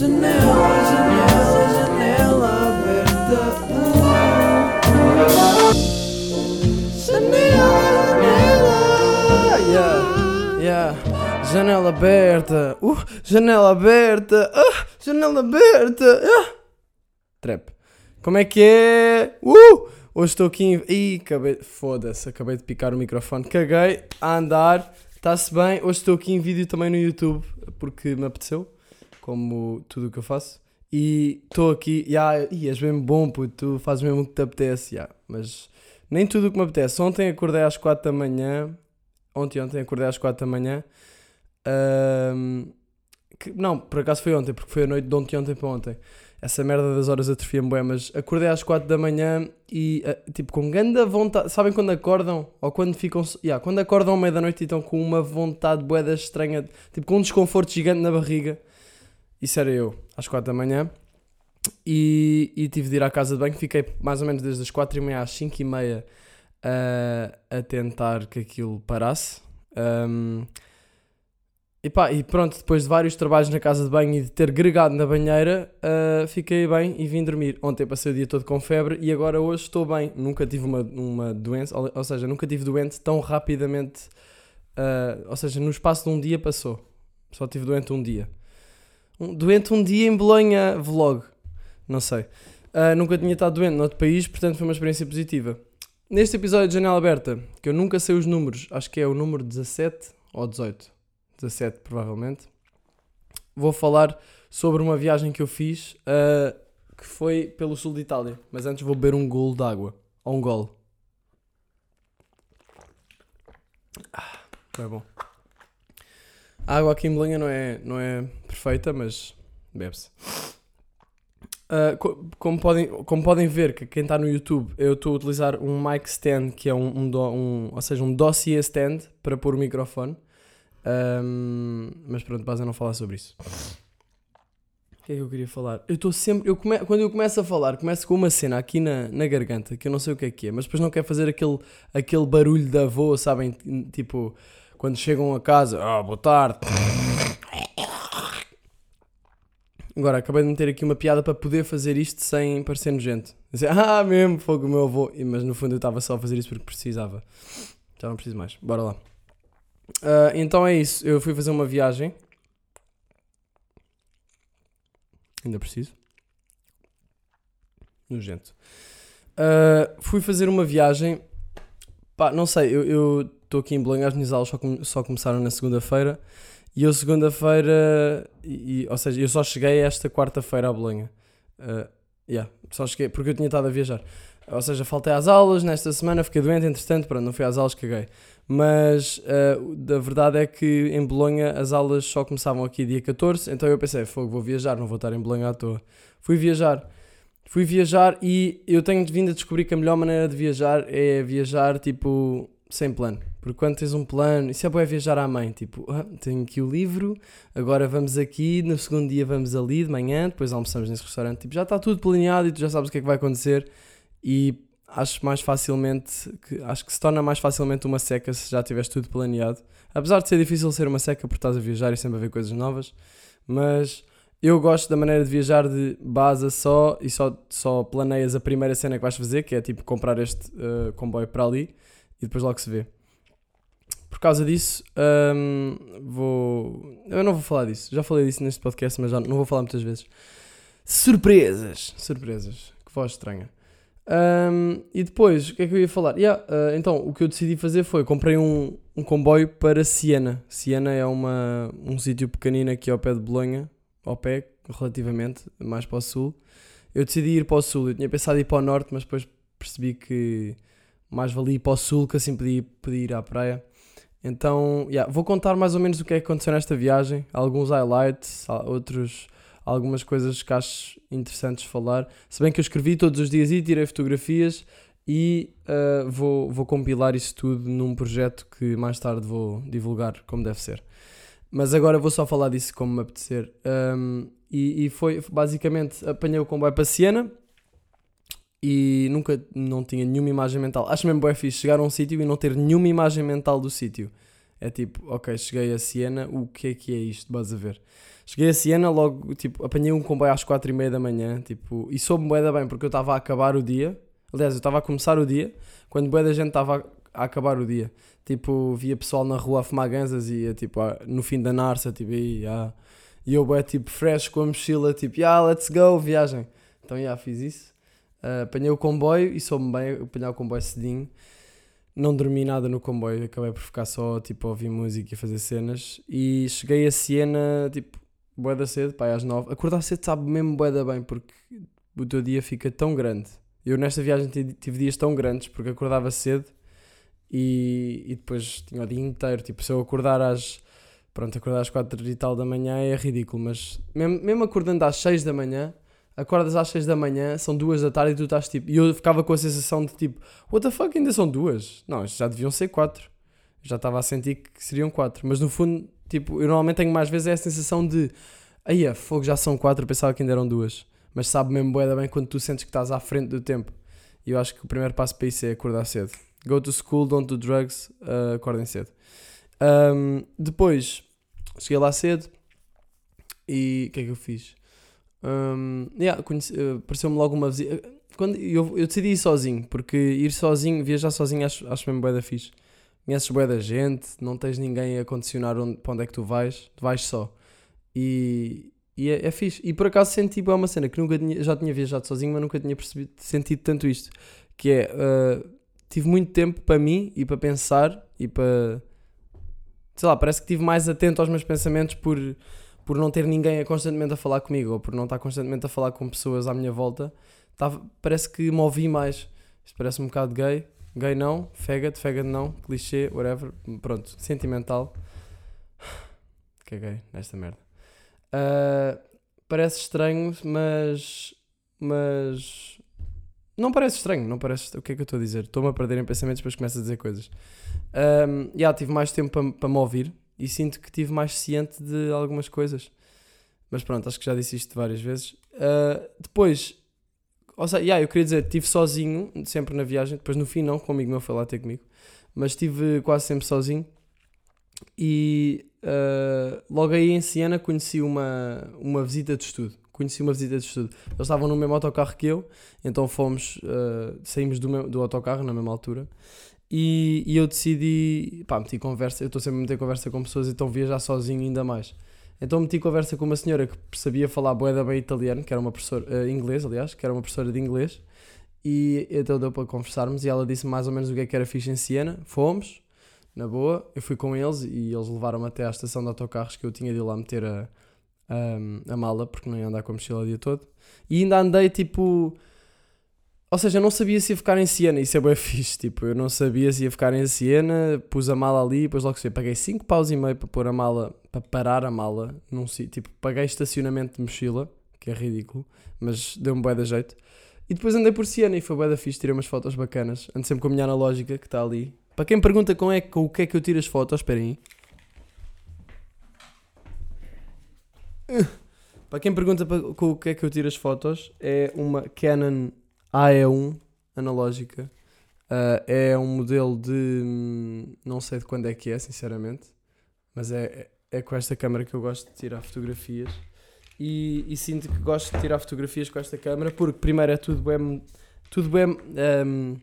Janela, janela, janela aberta. Janela, janela. Yeah, yeah. Janela aberta. Uh, janela aberta. Uh, janela aberta. Ah. Trap. Como é que é? Uh! Hoje estou aqui em. Ih, acabei. Foda-se, acabei de picar o microfone. Caguei a andar. Está-se bem. Hoje estou aqui em vídeo também no YouTube porque me apeteceu. Como tudo o que eu faço. E estou aqui. Yeah, ih, és mesmo bom, puto. Tu fazes mesmo o que te apetece. Yeah. Mas nem tudo o que me apetece. Ontem acordei às 4 da manhã. Ontem, ontem acordei às 4 da manhã. Ahm, que- não, por acaso foi ontem, porque foi a noite de ontem, ontem para ontem. Essa merda das horas atrofia-me bem, mas acordei às 4 da manhã e, ah, tipo, com grande vontade. Sabem quando acordam? Ou quando ficam. Yeah, quando acordam à meia da noite e estão com uma vontade boeda estranha, tipo, com um desconforto gigante na barriga. Isso era eu, às 4 da manhã. E, e tive de ir à casa de banho. Fiquei mais ou menos desde as 4 e meia às 5 e meia a, a tentar que aquilo parasse. Ahm, e pá, e pronto, depois de vários trabalhos na casa de banho e de ter gregado na banheira, ah, fiquei bem e vim dormir. Ontem passei o dia todo com febre e agora hoje estou bem. Nunca tive uma, uma doença, ou, ou seja, nunca tive doente tão rapidamente. ah, ou seja, no espaço de um dia passou. Só tive doente um dia. Um, doente um dia em Bolonha vlog. Não sei. Ah, nunca tinha estado doente noutro país, portanto foi uma experiência positiva. Neste episódio de Janela Aberta, que eu nunca sei os números, acho que é o número 17 ou 18. 17 provavelmente. Vou falar sobre uma viagem que eu fiz ah, que foi pelo sul de Itália. Mas antes vou beber um golo de água. Ou um golo. Ah, foi bom. A água aqui em Bolonha não é, não é perfeita, mas bebe-se. Co- como, podem, como podem ver, que quem está no YouTube, eu estou a utilizar um mic stand, que é um, um, um- ou seja, um dossier stand para pôr o microfone. Ahm, mas pronto, base a não falar sobre isso. O que é que eu queria falar? Eu estou sempre. Eu come, quando eu começo a falar, começo com uma cena aqui na, na garganta, que eu não sei o que é que é, mas depois não quero fazer aquele, aquele barulho da avó, sabem? Tipo, quando chegam a casa, ah, boa tarde. Agora, acabei de meter aqui uma piada para poder fazer isto sem parecer nojento. Dizer, ah, mesmo, fogo o meu avô. Mas no fundo eu estava só a fazer isso porque precisava. Já não preciso mais. Bora lá. Ah, então é isso. Eu fui fazer uma viagem. Ainda preciso. Nojento. Ah, fui fazer uma viagem. Pá, não sei, eu estou aqui em Bolonha, as minhas aulas só, come- só começaram na segunda-feira. E eu segunda-feira, ou seja, eu só cheguei esta quarta-feira a Bolonha. Ah, yeah, só cheguei, porque eu tinha estado a viajar. Ou seja, faltei às aulas nesta semana, fiquei doente, entretanto, pronto, não fui às aulas, caguei. Mas ah, a verdade é que em Bolonha as aulas só começavam aqui dia 14, então eu pensei, fogo, vou viajar, não vou estar em Bolonha à toa. Fui viajar. Fui viajar e eu tenho vindo a descobrir que a melhor maneira de viajar é viajar, tipo, sem plano. Porque quando tens um plano, isso é bom é viajar à mãe, tipo, ah, tenho aqui o livro, agora vamos aqui, no segundo dia vamos ali de manhã, depois almoçamos nesse restaurante, tipo, já está tudo planeado e tu já sabes o que é que vai acontecer e acho mais facilmente, que, acho que se torna mais facilmente uma seca se já tiveres tudo planeado. Apesar de ser difícil ser uma seca porque estás a viajar e sempre a ver coisas novas, mas eu gosto da maneira de viajar de base só e só, só planeias a primeira cena que vais fazer, que é tipo comprar este eh, comboio para ali e depois logo se vê. Por causa disso, hum, vou. Eu não vou falar disso. Já falei disso neste podcast, mas já não vou falar muitas vezes. Surpresas! Surpresas. Que voz estranha. Hum, e depois, o que é que eu ia falar? Yeah, ah, então, o que eu decidi fazer foi comprei um, um comboio para Siena. Siena é uma, um sítio pequenino aqui ao pé de Bolonha, ao pé, relativamente, mais para o sul. Eu decidi ir para o sul. Eu tinha pensado em ir para o norte, mas depois percebi que mais valia ir para o sul, que assim podia, podia ir à praia. Então, yeah, vou contar mais ou menos o que é que aconteceu nesta viagem, alguns highlights, outros, algumas coisas que acho interessantes falar. Se bem que eu escrevi todos os dias e tirei fotografias e ah, vou, vou compilar isso tudo num projeto que mais tarde vou divulgar como deve ser. Mas agora vou só falar disso como me apetecer. Um, e, e foi basicamente apanhei o comboio para Siena e nunca não tinha nenhuma imagem mental. Acho mesmo bem fixe chegar a um sítio e não ter nenhuma imagem mental do sítio. É tipo, ok, cheguei a Siena, o que é que é isto? Vas a ver. Cheguei a Siena, logo, tipo, apanhei um comboio às 4 e meia da manhã, tipo, e soube bué da bem, porque eu estava a acabar o dia. Aliás, eu estava a começar o dia, quando bué da gente estava a acabar o dia. Tipo, via pessoal na rua a fumar ganzas e ia, tipo, no fim da Narsa, tipo, e, ah, e eu, bué, tipo, fresh com a mochila, tipo, yeah, let's go, viagem. Então, já, yeah, fiz isso. Uh, apanhei o comboio e soube bem apanhar o comboio cedinho. Não dormi nada no comboio, acabei por ficar só, tipo, a ouvir música e fazer cenas. E cheguei a Siena, tipo, bué da cedo, pá, às nove. Acordar cedo sabe mesmo bué da bem, porque o teu dia fica tão grande. Eu nesta viagem tive dias tão grandes, porque acordava cedo e, e depois tinha o dia inteiro. Tipo, se eu acordar às. Pronto, acordar às quatro e tal da manhã é ridículo, mas mesmo, mesmo acordando às seis da manhã, acordas às seis da manhã, são duas da tarde e tu estás tipo. E eu ficava com a sensação de tipo, what the fuck, ainda são duas? Não, já deviam ser quatro. Já estava a sentir que seriam quatro, mas no fundo, tipo, eu normalmente tenho mais vezes essa sensação de, aí a fogo já são quatro, pensava que ainda eram duas. Mas sabe mesmo bué bem quando tu sentes que estás à frente do tempo. E eu acho que o primeiro passo para isso é acordar cedo. Go to school, don't do drugs, uh, acordem cedo. Um, depois, cheguei lá cedo e o que é que eu fiz? Um, yeah, uh, Apareceu-me logo uma visita. Quando eu, eu decidi ir sozinho, porque ir sozinho, viajar sozinho, acho, acho mesmo bué da fixe. Conheces bué da gente, não tens ninguém a condicionar onde, para onde é que tu vais, tu vais só. E, e é, é fixe. E por acaso senti é uma cena que nunca tinha, já tinha viajado sozinho, mas nunca tinha percebido, sentido tanto isto. Que é, uh, tive muito tempo para mim e para pensar e para. Sei lá, parece que estive mais atento aos meus pensamentos por, por não ter ninguém constantemente a falar comigo ou por não estar constantemente a falar com pessoas à minha volta. Tava, parece que me ouvi mais. Isto parece um bocado gay. Gay não, faggot, faggot não, clichê, whatever. Pronto, sentimental. Caguei nesta merda. Uh, parece estranho, mas. Mas não parece estranho, não parece. O que é que eu estou a dizer? Estou-me a perder em pensamentos, depois começo a dizer coisas. Um, yeah, tive mais tempo para pa me ouvir e sinto que tive mais ciente de algumas coisas. Mas pronto, acho que já disse isto várias vezes. Uh, depois, ou seja, yeah, eu queria dizer, estive sozinho, sempre na viagem. Depois no fim, não, comigo meu foi lá ter comigo. Mas estive quase sempre sozinho. E uh, logo aí em Siena conheci uma, uma visita de estudo conheci uma visita de estudo. Eles estavam no mesmo autocarro que eu, então fomos, uh, saímos do, meu, do autocarro na mesma altura. E, e eu decidi, pá, meti conversa. Eu estou sempre a meter conversa com pessoas, então viajar sozinho ainda mais. Então meti conversa com uma senhora que sabia falar boeda bem italiano, que era uma professora, uh, inglês, aliás, que era uma professora de inglês. E então deu para conversarmos e ela disse mais ou menos o que é que era fixe em Siena. Fomos, na boa, eu fui com eles e eles levaram-me até à estação de autocarros que eu tinha de ir lá meter a, um, a mala, porque não ia andar com a mochila o dia todo. E ainda andei tipo. Ou seja, eu não sabia se ia ficar em Siena, isso é bem fixe. Tipo, eu não sabia se ia ficar em Siena, pus a mala ali, depois logo sei, paguei 5 paus e meio para pôr a mala, para parar a mala num sítio. Tipo, paguei estacionamento de mochila, que é ridículo, mas deu-me bué da jeito. E depois andei por Siena e foi bué da fixe, tirei umas fotos bacanas. Ando sempre com a minha analógica que está ali. Para quem pergunta com, é, com o que é que eu tiro as fotos, esperem aí. Para quem pergunta com o que é que eu tiro as fotos, é uma Canon AE1 analógica. Uh, é um modelo de. Hum, não sei de quando é que é, sinceramente. Mas é, é, é com esta câmera que eu gosto de tirar fotografias. E, e, sinto que gosto de tirar fotografias com esta câmera porque, primeiro, é tudo bem. Tudo bem. Um,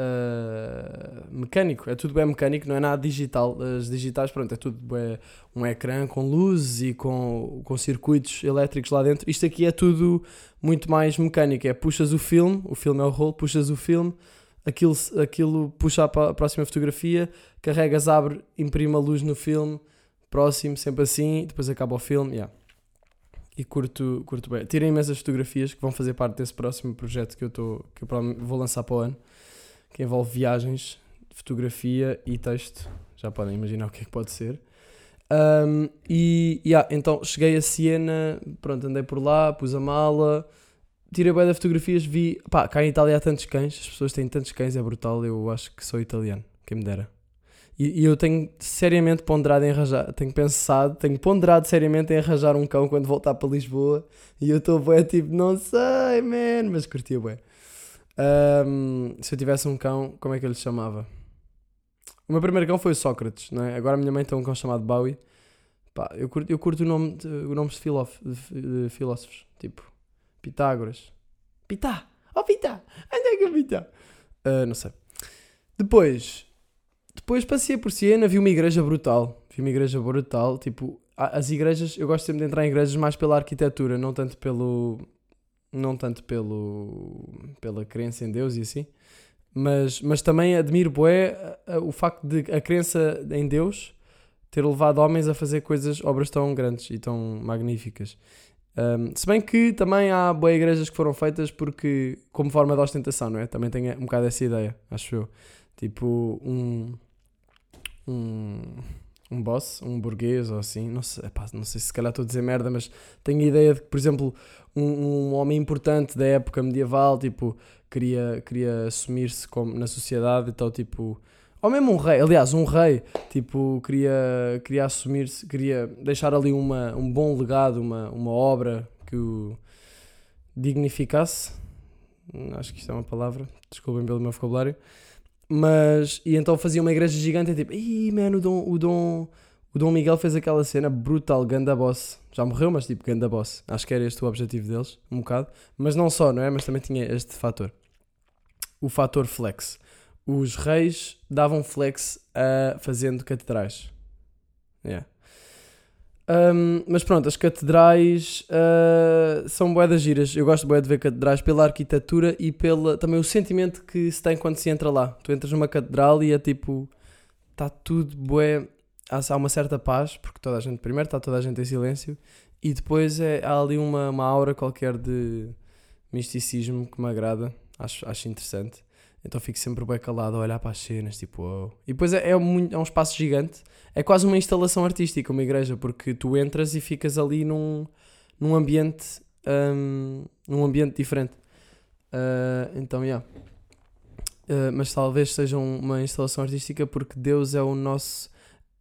uh, mecânico, é tudo bem mecânico, não é nada digital. As digitais, pronto, é tudo bem, um ecrã com luzes e com, com circuitos elétricos lá dentro. Isto aqui é tudo muito mais mecânico. É puxas o filme, o filme é o rolo, puxas o filme, aquilo, aquilo puxa para a próxima fotografia, carregas, abre, imprime a luz no filme, próximo, sempre assim, depois acaba o filme. Yeah. E curto, curto bem. Tirem imensas fotografias que vão fazer parte desse próximo projeto que eu, tô, que eu vou lançar para o ano que envolve viagens, fotografia e texto. Já podem imaginar o que é que pode ser. Um, e yeah, então cheguei a Siena, pronto, andei por lá, pus a mala, tirei bem de fotografias, vi. Pá, cá em Itália há tantos cães, as pessoas têm tantos cães, é brutal. Eu acho que sou italiano, quem me dera. E, e eu tenho seriamente ponderado em arranjar, tenho pensado, tenho ponderado seriamente em arranjar um cão quando voltar para Lisboa. E eu estou bem tipo, não sei, man, mas curtia bem. Um, se eu tivesse um cão, como é que eu lhe chamava? O meu primeiro cão foi o Sócrates, não é? Agora a minha mãe tem um cão chamado Bowie. Pá, eu curto, eu curto o nome de, o nome de, filóf, de, de filósofos, tipo Pitágoras. Pitá! Oh Pitá! Onde é que é Pitá? Uh, não sei. Depois, depois passei por Siena, vi uma igreja brutal. Vi uma igreja brutal, tipo, as igrejas, eu gosto sempre de entrar em igrejas mais pela arquitetura, não tanto pelo não tanto pelo pela crença em Deus e assim, mas, mas também admiro bué o facto de a crença em Deus ter levado homens a fazer coisas, obras tão grandes e tão magníficas. Um, se bem que também há boas igrejas que foram feitas porque, como forma de ostentação, não é? Também tenho um bocado essa ideia, acho eu. Tipo, um. Um, um boss, um burguês ou assim, não sei, epá, não sei se calhar estou a dizer merda, mas tenho a ideia de que, por exemplo, um, um homem importante da época medieval, tipo, queria, queria assumir-se na sociedade, então, tipo, ou mesmo um rei, aliás, um rei, tipo, queria, queria assumir-se, queria deixar ali uma, um bom legado, uma, uma obra que o dignificasse, acho que isto é uma palavra, desculpem pelo meu vocabulário, mas, e então fazia uma igreja gigante e tipo, ih, mano, o Dom, o Dom, o Dom Miguel fez aquela cena brutal, ganda boss. Já morreu, mas tipo, ganda boss. Acho que era este o objetivo deles, um bocado. Mas não só, não é? Mas também tinha este fator. O fator flex. Os reis davam flex a fazendo catedrais. Yeah. Um, mas pronto, as catedrais uh, são boedas giras. Eu gosto bué de ver catedrais pela arquitetura e pela também o sentimento que se tem quando se entra lá. Tu entras numa catedral e é tipo. Está tudo bué. Há, uma certa paz, porque toda a gente. Primeiro está toda a gente em silêncio e depois é, há ali uma, uma aura qualquer de misticismo que me agrada. Acho, acho interessante. Então fico sempre bem calado a olhar para as cenas, tipo, oh. E depois é, é, um, é um espaço gigante, é quase uma instalação artística, uma igreja, porque tu entras e ficas ali num, num ambiente, um, num ambiente diferente. Uh, então, yeah. Uh, mas talvez seja uma instalação artística porque Deus é o nosso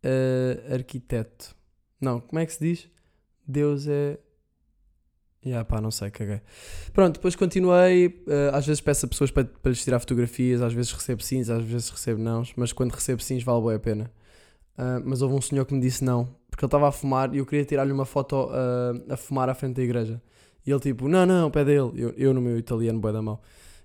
uh, arquiteto. Não, como é que se diz? Deus é Yeah, pá, não sei, caguei. Pronto, depois continuei. Uh, às vezes peço a pessoas para, para lhes tirar fotografias, às vezes recebo sims, às vezes recebo não, mas quando recebo sims vale bem a pena. Uh, mas houve um senhor que me disse não, porque ele estava a fumar e eu queria tirar-lhe uma foto uh, a fumar à frente da igreja. E ele tipo, não, não, pé dele. Eu, eu no meu italiano, boi da mão.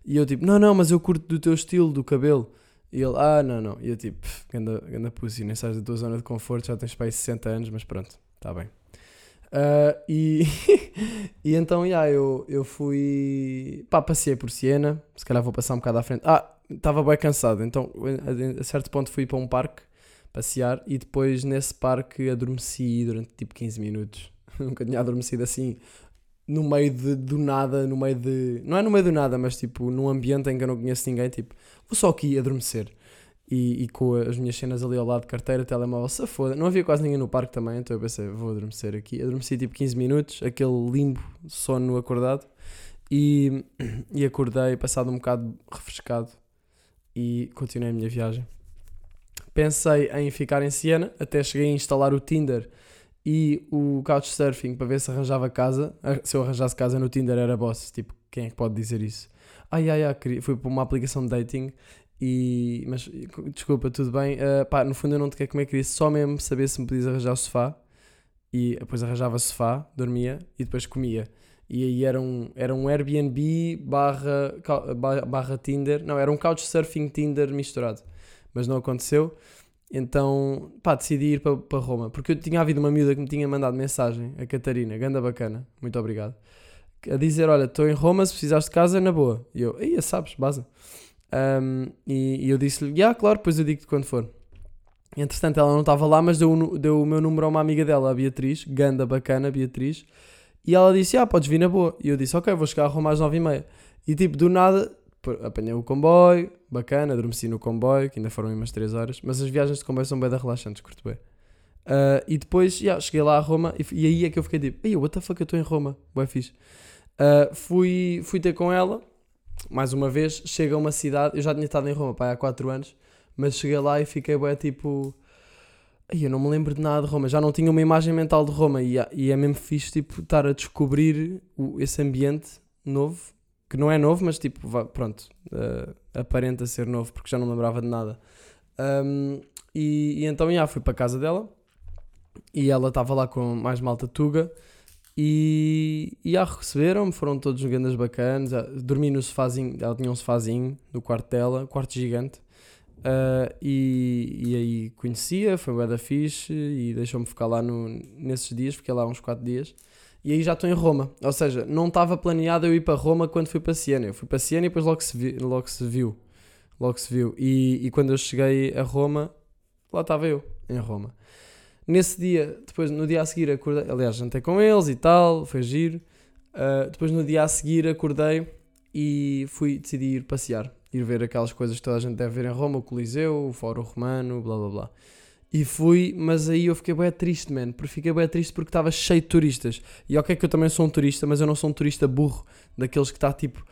E eu tipo, não, não, mas eu curto do teu estilo, do cabelo. E ele, ah, não, não. E eu tipo, ganda, ganda pussy, nem sais da tua zona de conforto, já tens para aí 60 anos, mas pronto, está bem. Uh, e, e então, yeah, eu, eu fui. Pá, passei por Siena. Se calhar vou passar um bocado à frente. Ah, estava bem cansado. Então, a, certo ponto, fui para um parque passear. E depois, nesse parque, adormeci durante tipo 15 minutos. Nunca tinha adormecido assim, no meio de, do nada. No meio de. Não é no meio do nada, mas tipo, num ambiente em que eu não conheço ninguém. Tipo, vou só aqui adormecer e, e, com as minhas cenas ali ao lado, carteira, telemóvel, se foda. Não havia quase ninguém no parque também, então eu pensei, vou adormecer aqui. Adormeci tipo 15 minutos, aquele limbo, sono acordado, e, e acordei passado um bocado refrescado e continuei a minha viagem. Pensei em ficar em Siena, até cheguei a instalar o Tinder e o Couchsurfing para ver se arranjava casa. Se eu arranjasse casa no Tinder era boss, tipo, quem é que pode dizer isso? Ai ai ai, fui para uma aplicação de dating e, mas desculpa, tudo bem. Uh, pá, no fundo eu não te quero comer, queria só mesmo saber se me podias arranjar o sofá. E depois arranjava sofá, dormia e depois comia. E aí era um, era um Airbnb barra, barra Tinder. Não, era um Couchsurfing Tinder misturado. Mas não aconteceu. Então, pá, decidi ir para, para Roma. Porque eu tinha havido uma miúda que me tinha mandado mensagem, a Catarina, ganda bacana, muito obrigado. A dizer: Olha, estou em Roma, se precisares de casa, na boa. E eu, aí sabes, base. Um, e, e, eu disse-lhe, yeah, claro, depois eu digo-te quando for. Entretanto, ela não estava lá, mas deu, deu o meu número a uma amiga dela, a Beatriz, ganda bacana, Beatriz. E ela disse, ah, podes vir na boa. E eu disse, ok, vou chegar a Roma às nove e meia. E tipo, do nada, apanhei o comboio, bacana, adormeci no comboio, que ainda foram umas 3 horas. Mas as viagens de comboio são bem da relaxantes, curto bem. Uh, e depois, yeah, cheguei lá a Roma e, e, aí é que eu fiquei tipo, ei, what the fuck, eu estou em Roma, bué fixe. Uh, fui, fui ter com ela mais uma vez, chega a uma cidade. Eu já tinha estado em Roma pá, há 4 anos, mas cheguei lá e fiquei bem tipo. Eu não me lembro de nada de Roma, já não tinha uma imagem mental de Roma e, e é mesmo fixe tipo, estar a descobrir o, esse ambiente novo, que não é novo, mas tipo, pronto, uh, aparenta ser novo porque já não me lembrava de nada. Um, E, e então, já, fui para a casa dela e ela estava lá com mais malta tuga e, e já receberam-me, foram todos jogandas bacanas. Dormi no sofazinho, ela tinha um sofazinho no quarto dela, quarto gigante. Uh, e, e aí conhecia, foi bué da fixe e deixou-me ficar lá no, nesses dias, fiquei lá uns 4 dias. E aí já estou em Roma, ou seja, não estava planeado eu ir para Roma quando fui para Siena. Eu fui para Siena e depois logo se, vi, logo se viu. Logo se viu. E, e quando eu cheguei a Roma, lá estava eu, em Roma. Nesse dia, depois no dia a seguir acordei, aliás, jantei com eles e tal, foi giro. Uh, depois no dia a seguir acordei e fui decidir ir passear, ir ver aquelas coisas que toda a gente deve ver em Roma, o Coliseu, o Fórum Romano, blá blá blá. E fui, mas aí eu fiquei bem triste, man, fiquei bem triste porque estava cheio de turistas. E ok que eu também sou um turista, mas eu não sou um turista burro, daqueles que está tipo,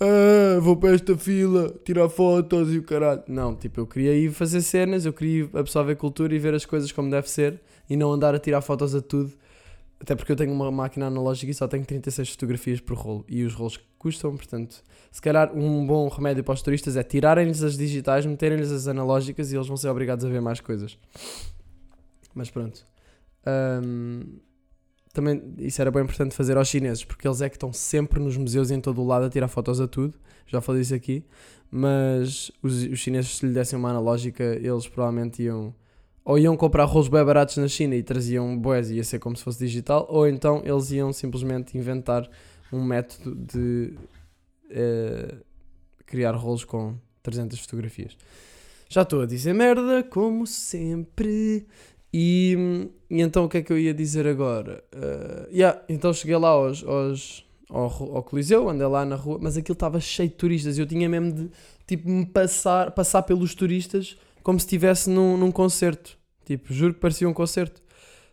ah, vou para esta fila, tirar fotos e o caralho. Não, tipo, eu queria ir fazer cenas, eu queria absorver cultura e ver as coisas como deve ser e não andar a tirar fotos a tudo. Até porque eu tenho uma máquina analógica e só tenho 36 fotografias por rolo e os rolos custam, portanto, se calhar um bom remédio para os turistas é tirarem-lhes as digitais, meterem-lhes as analógicas e eles vão ser obrigados a ver mais coisas. Mas pronto. Um, também isso era bem importante fazer aos chineses, porque eles é que estão sempre nos museus e em todo o lado a tirar fotos a tudo. Já falei isso aqui. Mas os, os chineses, se lhe dessem uma analógica, eles provavelmente iam. Ou iam comprar rolos bem baratos na China e traziam boés e ia ser como se fosse digital, ou então eles iam simplesmente inventar um método de uh, criar rolos com 300 fotografias. Já estou a dizer merda, como sempre. E, e, então o que é que eu ia dizer agora? Uh, yeah, então cheguei lá aos, aos, ao, ao Coliseu, andei lá na rua, mas aquilo estava cheio de turistas. Eu tinha mesmo de tipo, me passar, passar pelos turistas como se estivesse num, num concerto. Tipo, juro que parecia um concerto.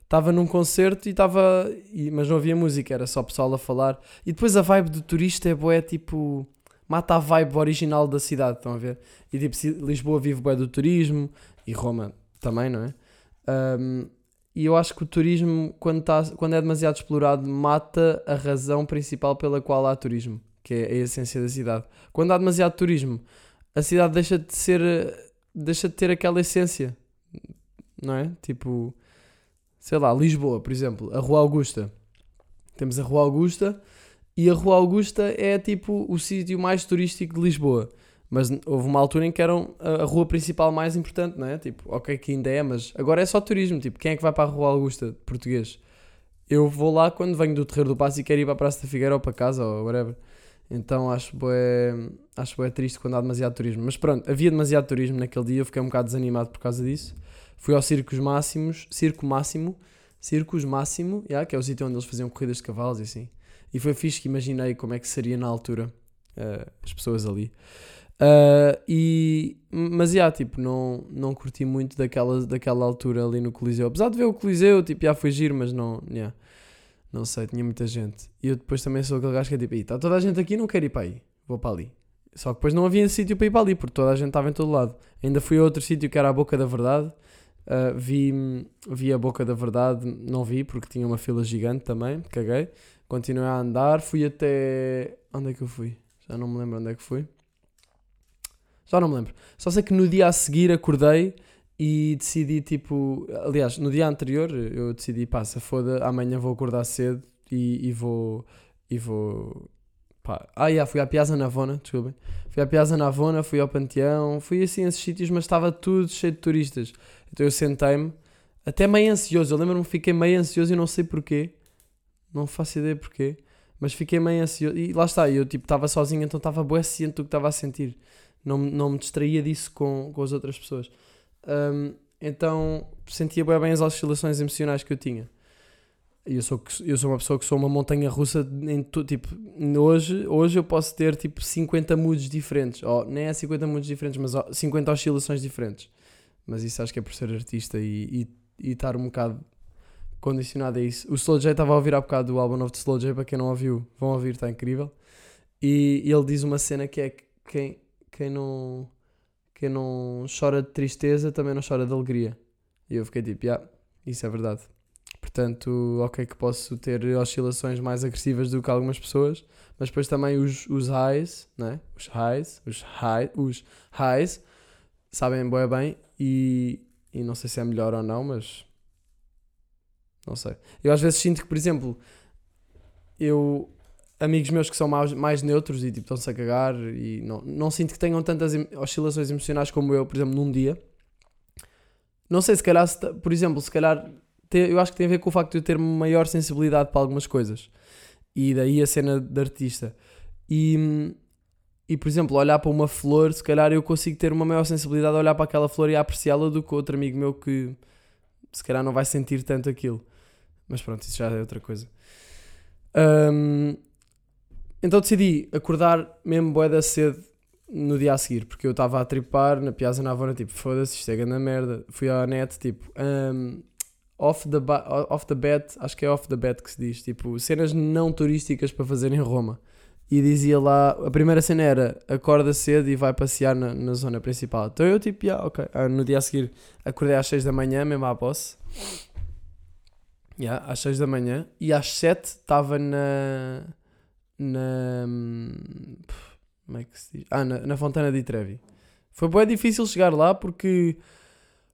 Estava num concerto e estava. Mas não havia música, era só pessoal a falar. E depois a vibe do turista é boé, tipo. Mata a vibe original da cidade, estão a ver? E tipo, Lisboa vive boé do turismo e Roma também, não é? Um, e eu acho que o turismo, quando, tá, quando é demasiado explorado, mata a razão principal pela qual há turismo, que é a essência da cidade. Quando há demasiado turismo, a cidade deixa de ser. deixa de ter aquela essência, não é? Tipo, sei lá, Lisboa, por exemplo, a Rua Augusta. Temos a Rua Augusta e a Rua Augusta é tipo o sítio mais turístico de Lisboa. Mas houve uma altura em que era a rua principal mais importante, não é? Tipo, ok, que ainda é, mas agora é só turismo. Tipo, quem é que vai para a Rua Augusta, português? Eu vou lá quando venho do Terreiro do Passo e quero ir para a Praça da Figueira ou para casa ou whatever. Então acho bué, acho bué triste quando há demasiado turismo. Mas pronto, havia demasiado turismo naquele dia, eu fiquei um bocado desanimado por causa disso. Fui ao Circos Máximos, Circo Máximo, Circos Máximo, yeah, que é o sítio onde eles faziam corridas de cavalos e assim. E foi fixe que imaginei como é que seria na altura uh, as pessoas ali. Uh, e, mas, yeah, tipo, não, não curti muito daquela, daquela altura ali no Coliseu. Apesar de ver o Coliseu, tipo, já foi giro, mas não, yeah, não sei, tinha muita gente. E eu depois também sou aquele gajo que é tipo, está toda a gente aqui, não quero ir para aí, vou para ali. Só que depois não havia sítio para ir para ali, porque toda a gente estava em todo lado. Ainda fui a outro sítio que era a Boca da Verdade. Uh, vi, vi a Boca da Verdade, não vi, porque tinha uma fila gigante também, caguei. Continuei a andar, fui até. Onde é que eu fui? Já não me lembro onde é que fui. Já não me lembro. Só sei que no dia a seguir acordei e decidi, tipo. Aliás, no dia anterior eu decidi, passa, foda, amanhã vou acordar cedo e, e vou. E vou. Pá. Ah, yeah, fui à Piazza Navona, desculpem. Fui à Piazza Navona, fui ao Panteão, fui assim a esses sítios, mas estava tudo cheio de turistas. Então eu sentei-me, até meio ansioso. Eu lembro-me que fiquei meio ansioso e não sei porquê. Não faço ideia porquê. Mas fiquei meio ansioso. E lá está, eu tipo estava sozinho, então estava bué ciente do que estava a sentir não, não me distraía disso com, com as outras pessoas. Um, então sentia bem, bem as oscilações emocionais que eu tinha. Eu sou, eu sou uma pessoa que sou uma montanha russa em tipo, hoje, hoje eu posso ter tipo 50 moods diferentes, ou nem é 50 moods diferentes, mas 50 oscilações diferentes. Mas isso acho que é por ser artista e, e, e estar um bocado condicionado a isso. O Slow J estava a ouvir há bocado o álbum novo de Slow J, para quem não ouviu, vão ouvir, está incrível. E, ele diz uma cena que é que quem, quem não, quem não chora de tristeza também não chora de alegria. E eu fiquei tipo, yeah, isso é verdade. Portanto, ok que posso ter oscilações mais agressivas do que algumas pessoas, mas depois também os, os highs, né? os highs, os, high, os highs, sabem bem bem e, e não sei se é melhor ou não, mas não sei. Eu às vezes sinto que, por exemplo, eu amigos meus que são mais, mais neutros e tipo estão-se a cagar e não, não sinto que tenham tantas oscilações emocionais como eu, por exemplo, num dia. Não sei, se calhar, se por exemplo, se calhar te- eu acho que tem a ver com o facto de eu ter maior sensibilidade para algumas coisas e daí a cena de artista. E, e por exemplo, olhar para uma flor, se calhar eu consigo ter uma maior sensibilidade a olhar para aquela flor e apreciá-la do que outro amigo meu que se calhar não vai sentir tanto aquilo. Mas pronto, isso já é outra coisa. Ahm, então decidi acordar mesmo bué da cedo no dia a seguir, porque eu estava a tripar na Piazza Navona, tipo, foda-se, isto é grande merda. Fui à net, tipo, ahm, off, the off the bet, acho que é off the bet que se diz, tipo, cenas não turísticas para fazer em Roma. E dizia lá, a primeira cena era, acorda cedo e vai passear na, na zona principal. Então eu tipo, yeah, ok. Ah, no dia a seguir acordei às 6 da manhã, mesmo à posse. Yeah, às 6 da manhã. E às 7 estava na. Na. Como é que se diz? Ah, na, na Fontana di Trevi. Foi bem difícil chegar lá porque.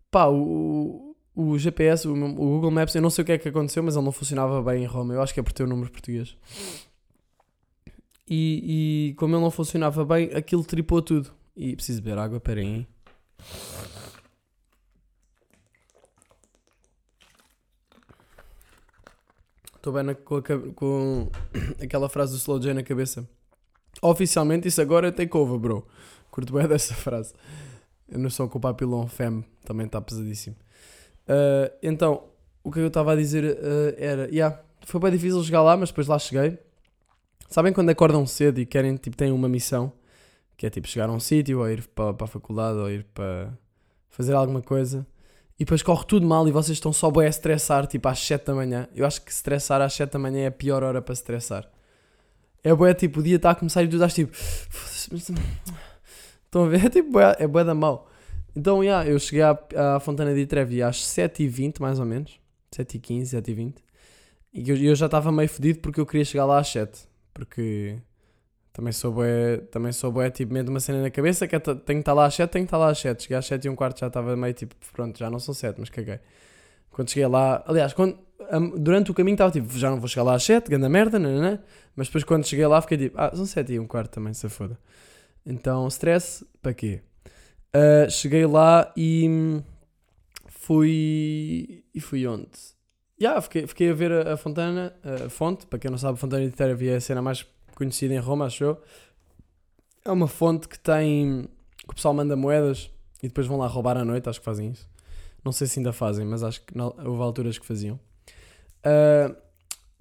Pá, o, o GPS, o, o Google Maps, eu não sei o que é que aconteceu, mas ele não funcionava bem em Roma. Eu acho que é por ter o número português. E, e como ele não funcionava bem, aquilo tripou tudo. E preciso beber água, peraí. Estou bem na- com, a com aquela frase do Slow J na cabeça. Oficialmente isso agora é takeover, bro. Curto bem dessa frase. Eu não sou com o Papillon Fem, também está pesadíssimo. Ah, então, o que eu estava a dizer ah, era, yeah, foi bem difícil chegar lá, mas depois lá cheguei. Sabem quando acordam cedo e querem, tipo, têm uma missão, que é tipo chegar a um sítio, ou ir para, para a faculdade, ou ir para fazer alguma coisa, e depois corre tudo mal e vocês estão só bem a estressar, tipo às 7 da manhã. Eu acho que estressar às 7 da manhã é a pior hora para estressar. É bué, tipo, o dia está a começar e tu estás tipo. "Foda-se, mas- Estão a ver? É tipo, bué, é bué da mal. Então, yeah, eu cheguei à, à Fontana di Trevi às 7h20, mais ou menos. 7h15, 7h20. E eu, eu já estava meio fodido porque eu queria chegar lá às 7. Porque também sou bué, também sou bué, tipo, medo de uma cena na cabeça que é tenho que estar lá às 7, tenho que estar lá às 7. Cheguei às 7 e um quarto já estava meio tipo, pronto, já não são 7, mas caguei. Quando cheguei lá, aliás, quando, durante o caminho estava tipo, já não vou chegar lá às 7, grande merda, nananã. mas depois quando cheguei lá fiquei tipo, ah, são 7 e um quarto também, se foda. Então, stress, para quê? Ah, cheguei lá e hum, fui. E fui onde? Yeah, fiquei, fiquei a ver a, a Fontana, a fonte. Para quem não sabe, a Fontana de Trevi é a cena mais conhecida em Roma, acho eu. É uma fonte que tem. que o pessoal manda moedas e depois vão lá roubar à noite, acho que fazem isso. Não sei se ainda fazem, mas acho que na- houve alturas que faziam. Ah,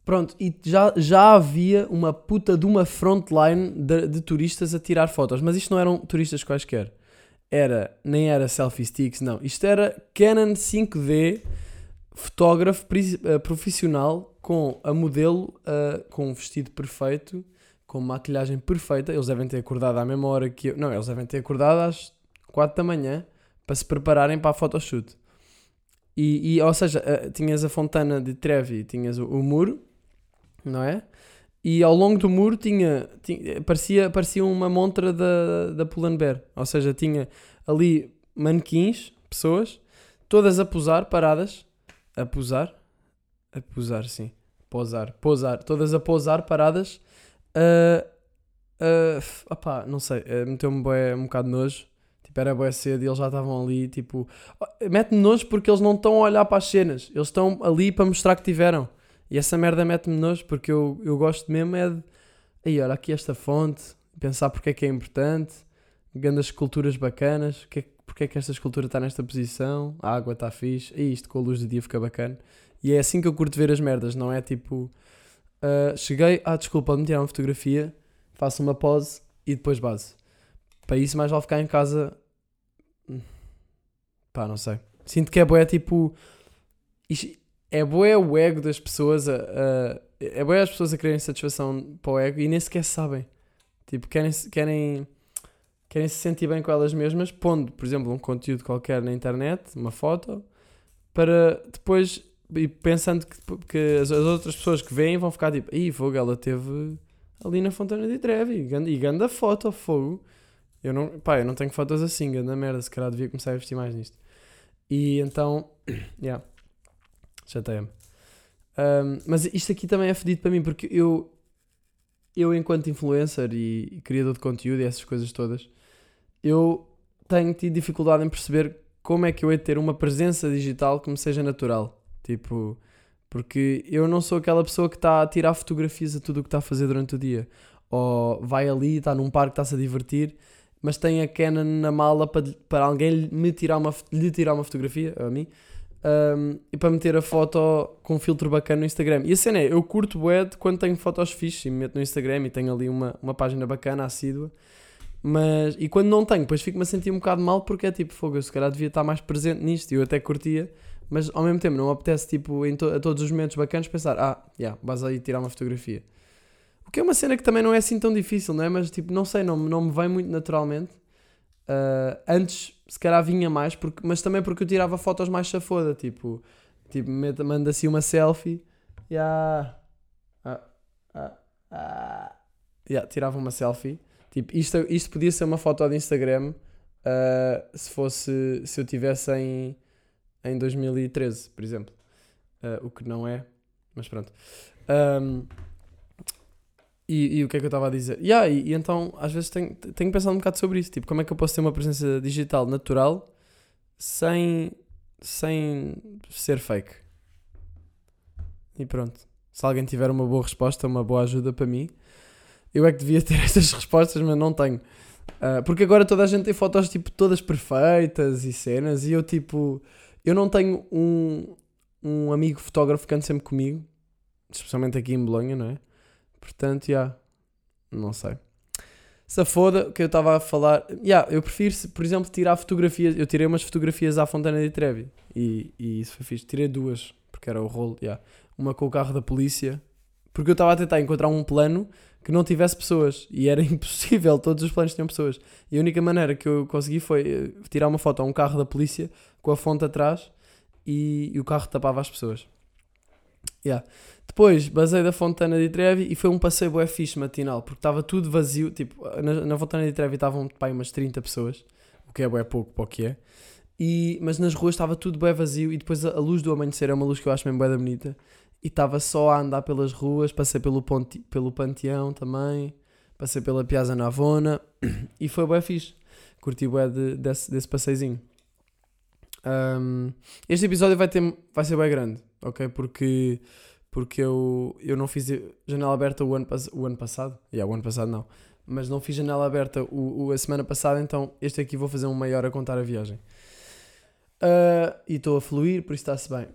pronto, e já, já havia uma puta de uma frontline de, de turistas a tirar fotos, mas isto não eram turistas quaisquer. Era, nem era selfie sticks, não. Isto era Canon 5D, fotógrafo eh, profissional com a modelo eh, com um vestido perfeito, com maquilhagem perfeita. Eles devem ter acordado à mesma hora que eu. Não, eles devem ter acordado às 4 da manhã para se prepararem para a photoshoot. E, e, ou seja, eh, tinhas a Fontana de Trevi, tinhas o, o muro, não é? E ao longo do muro tinha, tinha- parecia, parecia uma montra da, da Pull&Bear. Ou seja, tinha ali manequins, pessoas, todas a posar, paradas. A posar? A posar, sim. Posar, posar. Todas a posar, paradas. Uh, uh, opá, não sei. eh, Meteu-me um bocado de nojo. Tipo, era bué cedo e eles já estavam ali, tipo... Mete-me nojo porque eles não estão a olhar para as cenas. Eles estão ali para mostrar que tiveram. E essa merda mete-me nojo porque eu, eu gosto mesmo é de. Aí, olha, aqui esta fonte, pensar porque é que é importante, grandes esculturas bacanas, que é, porque é que esta escultura está nesta posição, a água está fixe, e isto com a luz do dia fica bacana. E é assim que eu curto ver as merdas, não é tipo. ah, cheguei, ah, desculpa, me tirar uma fotografia, faço uma pose e depois base. Para isso, mais vale ficar em casa. Pá, não sei. Sinto que é boé tipo. é boé o ego das pessoas a- é boé as pessoas a quererem satisfação para o ego e nem sequer sabem. Tipo, querem, querem, querem se sentir bem com elas mesmas, pondo, por exemplo, um conteúdo qualquer na internet, uma foto, para depois, e pensando que, que as, as outras pessoas que veem vão ficar tipo, ih, fogo, ela teve ali na Fontana de Trevi, e ganda- foto, fogo. Eu não, pá, eu não tenho fotos assim, ganda merda, se calhar devia começar a investir mais nisto. E então, yeah, chateia-me. Um, mas isto aqui também é fedido para mim, porque eu, eu enquanto influencer e, e criador de conteúdo e essas coisas todas, eu tenho tido dificuldade em perceber como é que eu hei de ter uma presença digital que me seja natural. Tipo, porque eu não sou aquela pessoa que está a tirar fotografias a tudo o que está a fazer durante o dia. Ou vai ali, está num parque, está-se a divertir, mas tem a Canon na mala para, para alguém me tirar uma, lhe tirar uma fotografia, a mim, um, e para meter a foto com um filtro bacana no Instagram. E a cena é, eu curto o quando tenho fotos fixes e me meto no Instagram e tenho ali uma, uma página bacana, assídua. Mas, e quando não tenho, depois fico-me a sentir um bocado mal porque é tipo, fogo, eu se calhar devia estar mais presente nisto e eu até curtia, mas ao mesmo tempo não me apetece, tipo, em to a todos os momentos bacanas pensar, ah, já, yeah, vais aí tirar uma fotografia. O que é uma cena que também não é assim tão difícil, não é? Mas tipo, não sei, não, não me vem muito naturalmente. Uh, antes, se calhar vinha mais, porque, mas também porque eu tirava fotos mais chafoda, tipo, tipo manda assim uma selfie, yeah, ah, ah, ah, yeah, tirava uma selfie Tipo, isto, isto podia ser uma foto de Instagram uh, se fosse. Se eu tivesse em, em 2013, por exemplo. Uh, o que não é, mas pronto. Um, e, e, o que é que eu estava a dizer? Yeah, e, e então, às vezes, tenho, tenho pensado um bocado sobre isso. Tipo, como é que eu posso ter uma presença digital natural sem, sem ser fake? E pronto. Se alguém tiver uma boa resposta, uma boa ajuda para mim, eu é que devia ter estas respostas, mas não tenho. Uh, porque agora toda a gente tem fotos tipo todas perfeitas e cenas e eu tipo eu não tenho um, um amigo fotógrafo que ande sempre comigo, especialmente aqui em Bolonha, não é? Portanto, já, yeah, não sei. Se foda, o que eu estava a falar, yeah, eu prefiro, por exemplo, tirar fotografias. Eu tirei umas fotografias à Fontana de Trevi e, e isso foi fixe. Tirei duas, porque era o rolo, yeah. uma com o carro da polícia, porque eu estava a tentar encontrar um plano que não tivesse pessoas e era impossível, todos os planos tinham pessoas. E a única maneira que eu consegui foi eh, tirar uma foto a um carro da polícia com a fonte atrás e, e o carro tapava as pessoas. Yeah. Depois basei da Fontana de Trevi e foi um passeio bué fixe matinal, porque estava tudo vazio, tipo, na, na Fontana de Trevi estavam pá, umas 30 pessoas, o que é bué pouco para o que é, e, mas nas ruas estava tudo bué vazio e depois a, a, luz do amanhecer é uma luz que eu acho mesmo da bonita e estava só a andar pelas ruas, passei pelo, ponte, pelo Panteão também, passei pela Piazza Navona e foi bem fixe. Curti bem de, desse, desse passeizinho. Um, este episódio vai, ter, vai ser bem grande, ok? Porque, porque eu, eu não fiz janela aberta o ano, o ano passado. Yeah, o ano passado não. Mas não fiz janela aberta o, o, a semana passada, então este aqui vou fazer um maior a contar a viagem. Uh, e estou a fluir, por isso está-se bem.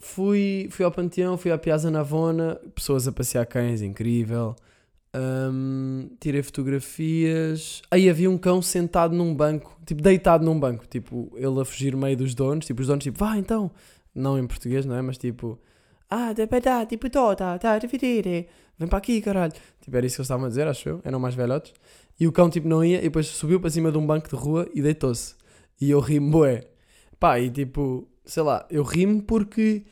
Fui, fui ao Panteão, fui à Piazza Navona, pessoas a passear cães, incrível. Um, tirei fotografias. Aí havia um cão sentado num banco, tipo deitado num banco, tipo ele a fugir meio dos donos, tipo os donos, tipo, vá então, não em português, não é? Mas tipo, ah, tá, tipo, tá, tá, tá, vem para aqui, caralho. Tipo, era isso que eles estavam a dizer, acho eu, eram mais velhotes. E o cão, tipo, não ia, e depois subiu para cima de um banco de rua e deitou-se. E eu ri-me, bué. Pá, e tipo, sei lá, eu rimo porque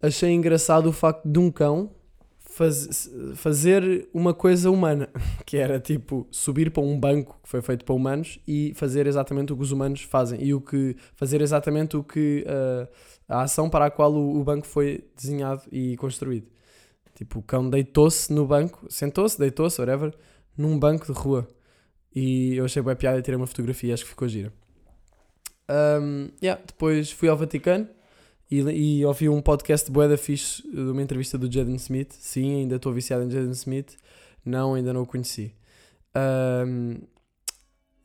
achei engraçado o facto de um cão faz, fazer uma coisa humana, que era tipo subir para um banco que foi feito para humanos e fazer exatamente o que os humanos fazem e o que fazer exatamente o que uh, a ação para a qual o, o, banco foi desenhado e construído. Tipo, o cão deitou-se no banco, sentou-se, deitou-se, whatever, num banco de rua. E eu achei bem piada e tirei uma fotografia, acho que ficou gira. Um, yeah, depois fui ao Vaticano e, e ouvi um podcast de Boeda Fixe de uma entrevista do Jaden Smith. Sim, ainda estou viciado em Jaden Smith. Não, ainda não o conheci. Um,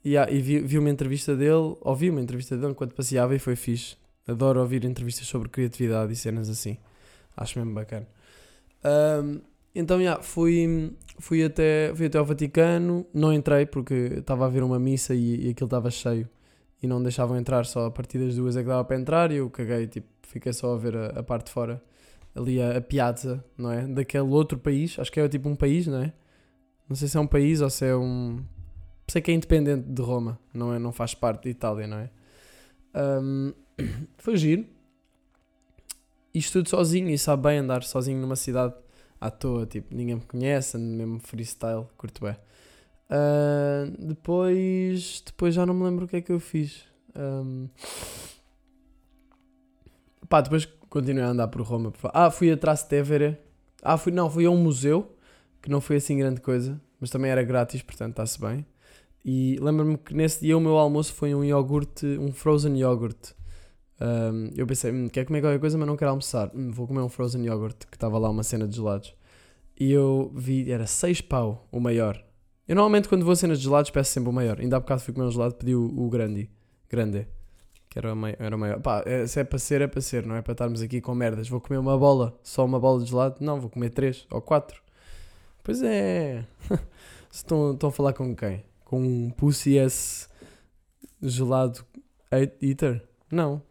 yeah, e vi, vi uma entrevista dele, ouvi uma entrevista dele enquanto passeava e foi fixe. Adoro ouvir entrevistas sobre criatividade e cenas assim. Acho mesmo bacana. Um, então, yeah, fui, fui, até, fui até ao Vaticano. Não entrei porque estava a ver uma missa e, e aquilo estava cheio e não deixavam entrar, só a partir das duas é que dava para entrar e eu caguei, tipo, fiquei só a ver a, a parte de fora, ali a, a, Piazza, não é? Daquele outro país, acho que é tipo um país, não é? Não sei se é um país ou se é um. Sei que é independente de Roma, não, é? não faz parte de Itália, não é? Um, foi giro. Isto tudo sozinho e sabe bem andar sozinho numa cidade à toa, tipo, ninguém me conhece, mesmo freestyle, curto bem. Uh, depois, depois já não me lembro o que é que eu fiz. Um, Pá, depois continuei a andar por Roma. Ah, fui a Trastevere. Ah, fui, não, fui a um museu, que não foi assim grande coisa, mas também era grátis, portanto está-se bem. E lembro-me que nesse dia o meu almoço foi um iogurte, um frozen yogurt. Um, eu pensei, quero comer qualquer coisa, mas não quero almoçar. Hum, vou comer um frozen yogurt, que estava lá uma cena de gelados. E eu vi, era 6 pau o maior. Eu normalmente quando vou a cenas de gelados peço sempre o maior. Ainda há bocado fui comer um gelado pedi o, o grande. Grande. Que era o maior. Era o maior. Pá, é, se é para ser, é para ser, não é para estarmos aqui com merdas. Vou comer uma bola, só uma bola de gelado? Não, vou comer 3 ou 4. Pois é. estão, estão a falar com quem? Com um Pussy S gelado eater? Não.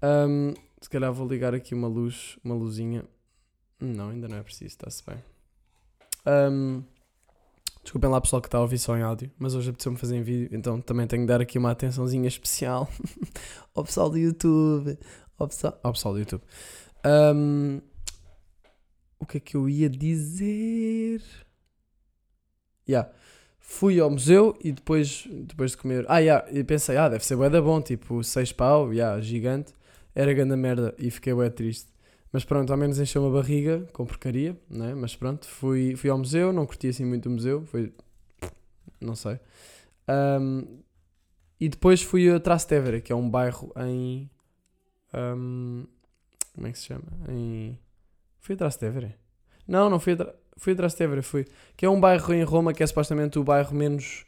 Um, se calhar vou ligar aqui uma luz, uma luzinha. Não, ainda não é preciso, está-se bem. Um, desculpem lá pessoal que está a ouvir só em áudio, mas hoje apeteceu-me fazer em vídeo, então também tenho que dar aqui uma atençãozinha especial ao pessoal do YouTube. Ao pessoal, ao pessoal do YouTube. Um, o que é que eu ia dizer? Yeah. Fui ao museu e depois, depois de comer. Ah, yeah, e pensei, ah, deve ser bué da bom, tipo 6 pau, yeah, gigante. Era grande merda e fiquei bué triste. Mas pronto, ao menos encheu uma barriga com porcaria, né? Mas pronto, fui, fui ao museu, não curti assim muito o museu, foi. não sei. Um, e depois fui a Trastevere, que é um bairro em. Um, como é que se chama? Em. Fui a Trastevere? Não, não fui a, tra... fui a Trastevere, fui. Que é um bairro em Roma que é supostamente o bairro menos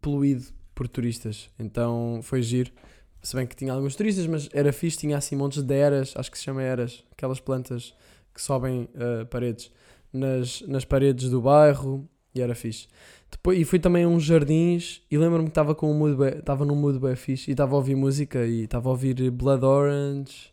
poluído por turistas. Então foi giro. Se bem que tinha alguns turistas, mas era fixe, tinha assim montes de eras, acho que se chama eras, aquelas plantas que sobem uh, paredes nas, nas paredes do bairro e era fixe. Depois, e fui também a uns jardins e lembro-me que estava com um mood estava num mood bem fixe e estava a ouvir música e estava a ouvir Blood Orange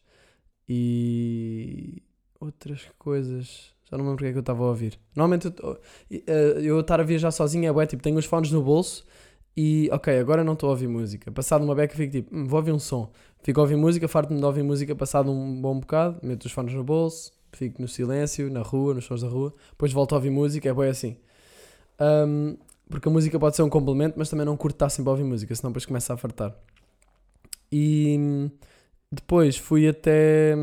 e outras coisas. Já não lembro porque é que eu estava a ouvir. Normalmente eu, uh, eu estar a viajar sozinho é bué, tipo, tenho os fones no bolso e ok, agora não estou a ouvir música. Passado uma beca fico tipo, hum, vou ouvir um som. Fico a ouvir música, farto-me de ouvir música passado um bom bocado, meto os fones no bolso, fico no silêncio, na rua, nos sons da rua, depois volto a ouvir música, é bem assim. Um, porque a música pode ser um complemento, mas também não curto estar sempre a ouvir música, senão depois começa a fartar. E depois fui até.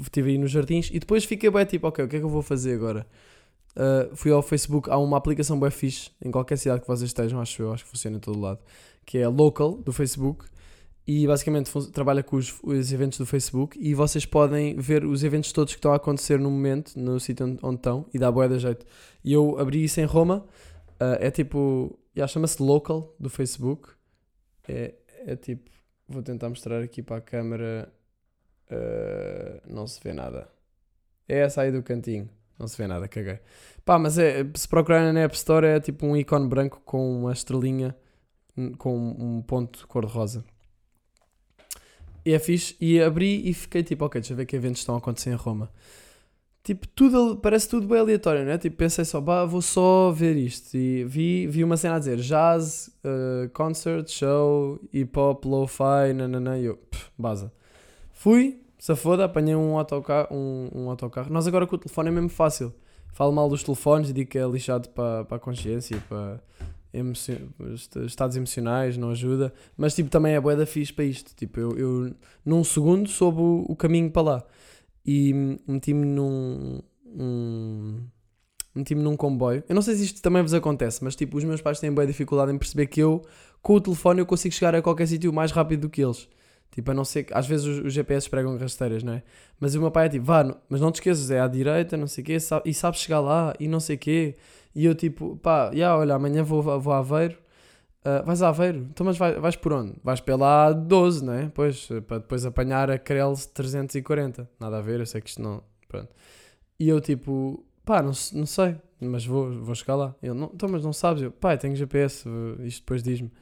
Estive aí nos jardins e depois fiquei bem tipo, ok, o que é que eu vou fazer agora? Uh, fui ao Facebook, há uma aplicação bem fixe em qualquer cidade que vocês estejam, acho eu, acho que funciona em todo lado, que é a Local do Facebook e basicamente trabalha com os, os, eventos do Facebook e vocês podem ver os eventos todos que estão a acontecer no momento, no sítio onde, onde estão e dá boa da jeito. E eu abri isso em Roma, uh, é tipo, yeah, chama-se Local do Facebook, é, é tipo, vou tentar mostrar aqui para a câmera, uh, não se vê nada. É essa aí do cantinho. Não se vê nada, caguei. Pá, mas é, se procurarem na App Store é tipo um ícone branco com uma estrelinha com um ponto cor-de-rosa. E é fixe. E abri e fiquei tipo, ok, deixa eu ver que eventos estão a acontecer em Roma. Tipo, tudo, parece tudo bem aleatório, né? Tipo, pensei só, bah, vou só ver isto. E vi, vi uma cena a dizer jazz, uh, concert, show, hip hop, lo-fi, nananã. E eu, pff, baza. Fui, se foda, apanhei um autocarro, um, um autocarro. Nós agora com o telefone é mesmo fácil. Falo mal dos telefones e digo que é lixado para, para a consciência, para estados emocionais, não ajuda. Mas tipo, também é bué da fixe para isto. Tipo, eu, eu num segundo soube o, o caminho para lá. E meti-me num... Um, meti-me num comboio. Eu não sei se isto também vos acontece, mas tipo, os meus pais têm boa dificuldade em perceber que eu, com o telefone, eu consigo chegar a qualquer sítio mais rápido do que eles. Tipo, a não ser que. Às vezes os, GPS pregam rasteiras, não é? Mas o meu pai é tipo, vá, mas não te esqueças, é à direita, não sei o quê, e sabes chegar lá e não sei o quê. E eu tipo, pá, já, yeah, olha, amanhã vou, vou a Aveiro. Uh, vais a Aveiro? Então, mas vais, vais por onde? Vais pela A12, não é? Pois, para depois apanhar a Krells 340. Nada a ver, eu sei que isto não. Pronto. E eu tipo, pá, não, não sei, mas vou, vou chegar lá. Ele, não, então, mas não sabes? Eu, pá, tenho GPS, isto depois diz-me.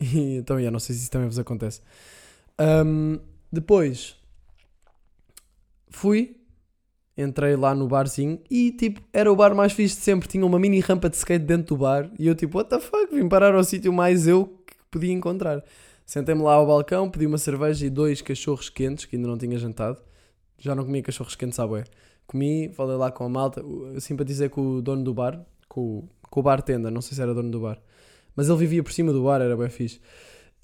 E então, yeah, não sei se isso também vos acontece. Um, depois fui, entrei lá no barzinho e tipo, era o bar mais fixe de sempre. Tinha uma mini rampa de skate dentro do bar e eu tipo, what the fuck, vim parar ao sítio mais eu que podia encontrar. Sentei-me lá ao balcão, pedi uma cerveja e dois cachorros quentes que ainda não tinha jantado. Já não comia cachorros quentes à bué. Comi, falei lá com a malta, simpatizei com o dono do bar, com, com o bartender, não sei se era dono do bar. Mas ele vivia por cima do bar, era bem fixe.